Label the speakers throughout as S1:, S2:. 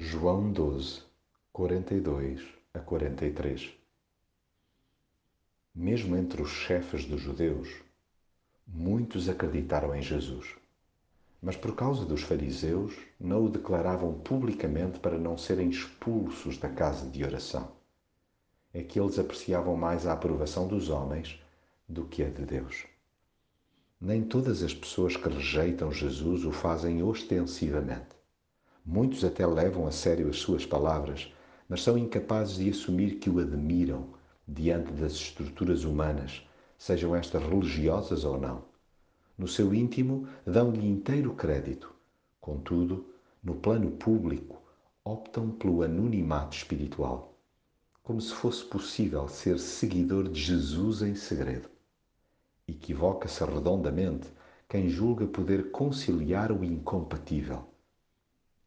S1: João 12, 42 a 43 Mesmo entre os chefes dos judeus, muitos acreditaram em Jesus. Mas por causa dos fariseus, não o declaravam publicamente para não serem expulsos da casa de oração. É que eles apreciavam mais a aprovação dos homens do que a de Deus. Nem todas as pessoas que rejeitam Jesus o fazem ostensivamente. Muitos até levam a sério as suas palavras, mas são incapazes de assumir que o admiram diante das estruturas humanas, sejam estas religiosas ou não. No seu íntimo, dão-lhe inteiro crédito. Contudo, no plano público, optam pelo anonimato espiritual, como se fosse possível ser seguidor de Jesus em segredo. Equivoca-se redondamente quem julga poder conciliar o incompatível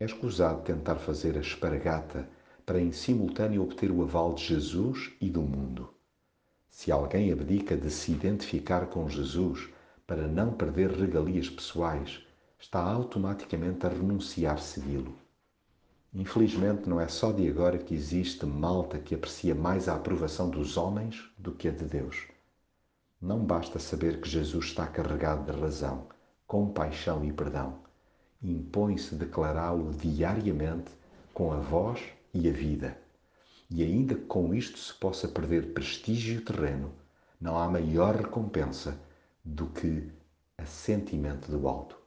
S1: é escusado tentar fazer a espargata para em simultâneo obter o aval de Jesus e do mundo. Se alguém abdica de se identificar com Jesus para não perder regalias pessoais, está automaticamente a renunciar segui-lo. Infelizmente, não é só de agora que existe malta que aprecia mais a aprovação dos homens do que a de Deus. Não basta saber que Jesus está carregado de razão, compaixão e perdão impõe-se declará-lo diariamente com a voz e a vida. E ainda que com isto se possa perder prestígio terreno, não há maior recompensa do que assentimento do alto.